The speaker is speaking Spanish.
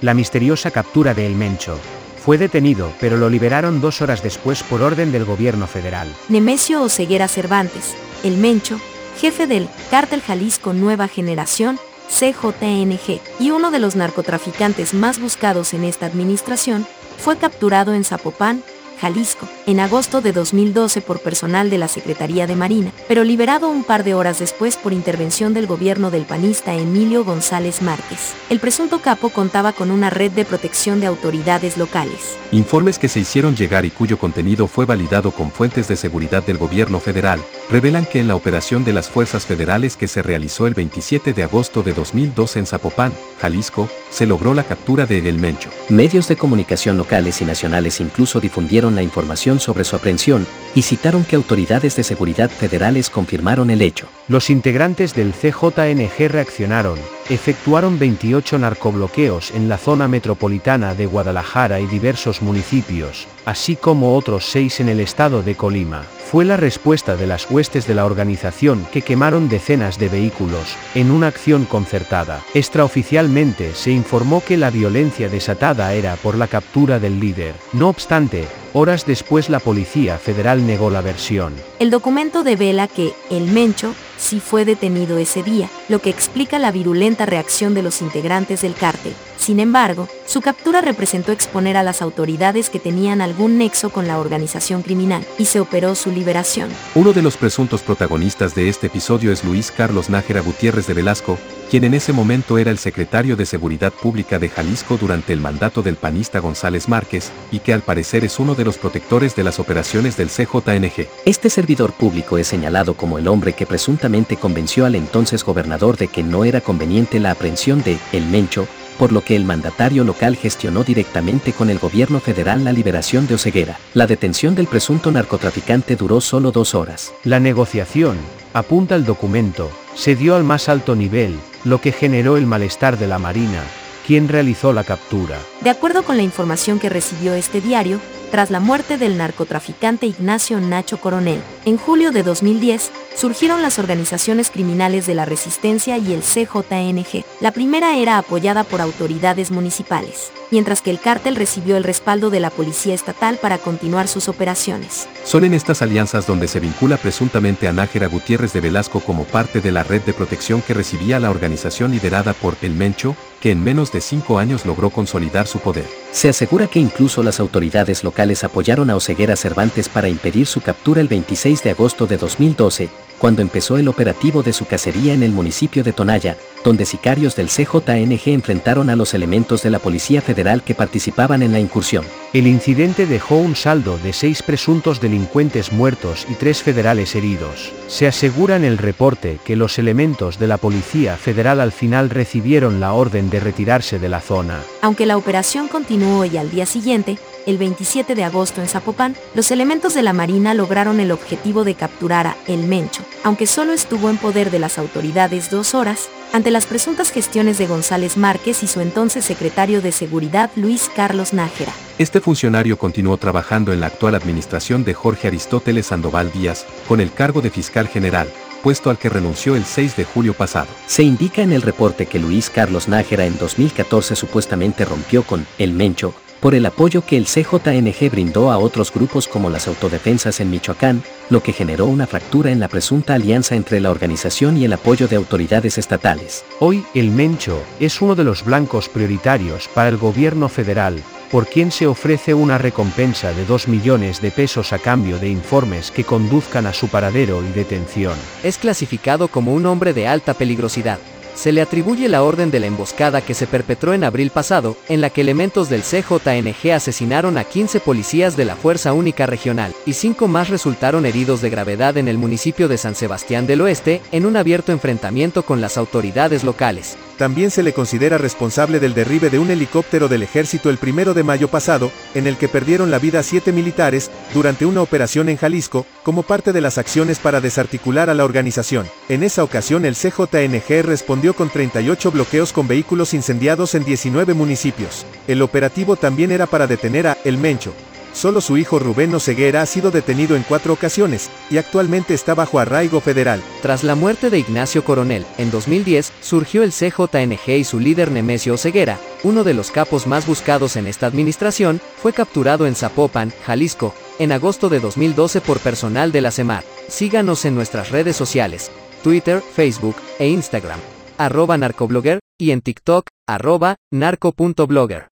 la misteriosa captura de El Mencho. Fue detenido, pero lo liberaron dos horas después por orden del gobierno federal. Nemesio Oseguera Cervantes, El Mencho, jefe del Cártel Jalisco Nueva Generación, CJNG, y uno de los narcotraficantes más buscados en esta administración, fue capturado en Zapopan, Jalisco, en agosto de 2012 por personal de la Secretaría de Marina, pero liberado un par de horas después por intervención del gobierno del panista Emilio González Márquez. El presunto capo contaba con una red de protección de autoridades locales. Informes que se hicieron llegar y cuyo contenido fue validado con fuentes de seguridad del gobierno federal, revelan que en la operación de las fuerzas federales que se realizó el 27 de agosto de 2012 en Zapopan, Jalisco, se logró la captura de El Mencho. Medios de comunicación locales y nacionales incluso difundieron la información sobre su aprehensión y citaron que autoridades de seguridad federales confirmaron el hecho. Los integrantes del CJNG reaccionaron, efectuaron 28 narcobloqueos en la zona metropolitana de Guadalajara y diversos municipios, así como otros seis en el estado de Colima. Fue la respuesta de las huestes de la organización que quemaron decenas de vehículos, en una acción concertada. Extraoficialmente se informó que la violencia desatada era por la captura del líder. No obstante, horas después la Policía Federal negó la versión. El documento devela que el Mencho sí fue detenido ese día, lo que explica la virulenta reacción de los integrantes del cártel. Sin embargo, su captura representó exponer a las autoridades que tenían algún nexo con la organización criminal, y se operó su liberación. Uno de los presuntos protagonistas de este episodio es Luis Carlos Nájera Gutiérrez de Velasco, quien en ese momento era el secretario de Seguridad Pública de Jalisco durante el mandato del panista González Márquez, y que al parecer es uno de los protectores de las operaciones del CJNG. Este servidor público es señalado como el hombre que presuntamente convenció al entonces gobernador de que no era conveniente la aprehensión de El Mencho, por lo que el mandatario local gestionó directamente con el gobierno federal la liberación de Oseguera. La detención del presunto narcotraficante duró solo dos horas. La negociación, apunta el documento, se dio al más alto nivel, lo que generó el malestar de la Marina, quien realizó la captura. De acuerdo con la información que recibió este diario, tras la muerte del narcotraficante Ignacio Nacho Coronel, en julio de 2010, surgieron las organizaciones criminales de la Resistencia y el CJNG. La primera era apoyada por autoridades municipales, mientras que el cártel recibió el respaldo de la Policía Estatal para continuar sus operaciones. Son en estas alianzas donde se vincula presuntamente a Nájera Gutiérrez de Velasco como parte de la red de protección que recibía la organización liderada por El Mencho, que en menos de cinco años logró consolidar su poder. Se asegura que incluso las autoridades locales apoyaron a Oseguera Cervantes para impedir su captura el 26 de agosto de 2012, cuando empezó el operativo de su cacería en el municipio de Tonaya, donde sicarios del CJNG enfrentaron a los elementos de la Policía Federal que participaban en la incursión. El incidente dejó un saldo de seis presuntos delincuentes muertos y tres federales heridos. Se asegura en el reporte que los elementos de la Policía Federal al final recibieron la orden de retirarse de la zona. Aunque la operación continuó y al día siguiente, el 27 de agosto en Zapopan, los elementos de la Marina lograron el objetivo de capturar a El Mencho, aunque solo estuvo en poder de las autoridades dos horas, ante las presuntas gestiones de González Márquez y su entonces secretario de Seguridad Luis Carlos Nájera. Este funcionario continuó trabajando en la actual administración de Jorge Aristóteles Sandoval Díaz, con el cargo de fiscal general, puesto al que renunció el 6 de julio pasado. Se indica en el reporte que Luis Carlos Nájera en 2014 supuestamente rompió con El Mencho, por el apoyo que el CJNG brindó a otros grupos como las autodefensas en Michoacán, lo que generó una fractura en la presunta alianza entre la organización y el apoyo de autoridades estatales. Hoy, el Mencho es uno de los blancos prioritarios para el gobierno federal, por quien se ofrece una recompensa de 2 millones de pesos a cambio de informes que conduzcan a su paradero y detención. Es clasificado como un hombre de alta peligrosidad se le atribuye la orden de la emboscada que se perpetró en abril pasado, en la que elementos del CJNG asesinaron a 15 policías de la Fuerza Única Regional, y 5 más resultaron heridos de gravedad en el municipio de San Sebastián del Oeste, en un abierto enfrentamiento con las autoridades locales. También se le considera responsable del derribe de un helicóptero del ejército el primero de mayo pasado, en el que perdieron la vida siete militares, durante una operación en Jalisco, como parte de las acciones para desarticular a la organización. En esa ocasión el CJNG respondió con 38 bloqueos con vehículos incendiados en 19 municipios. El operativo también era para detener a El Mencho, Solo su hijo Rubén Oseguera ha sido detenido en cuatro ocasiones, y actualmente está bajo arraigo federal. Tras la muerte de Ignacio Coronel, en 2010, surgió el CJNG y su líder Nemesio Oseguera, uno de los capos más buscados en esta administración, fue capturado en Zapopan, Jalisco, en agosto de 2012 por personal de la CEMAR. Síganos en nuestras redes sociales, Twitter, Facebook e Instagram, arroba narcoblogger, y en TikTok, arroba narco.blogger.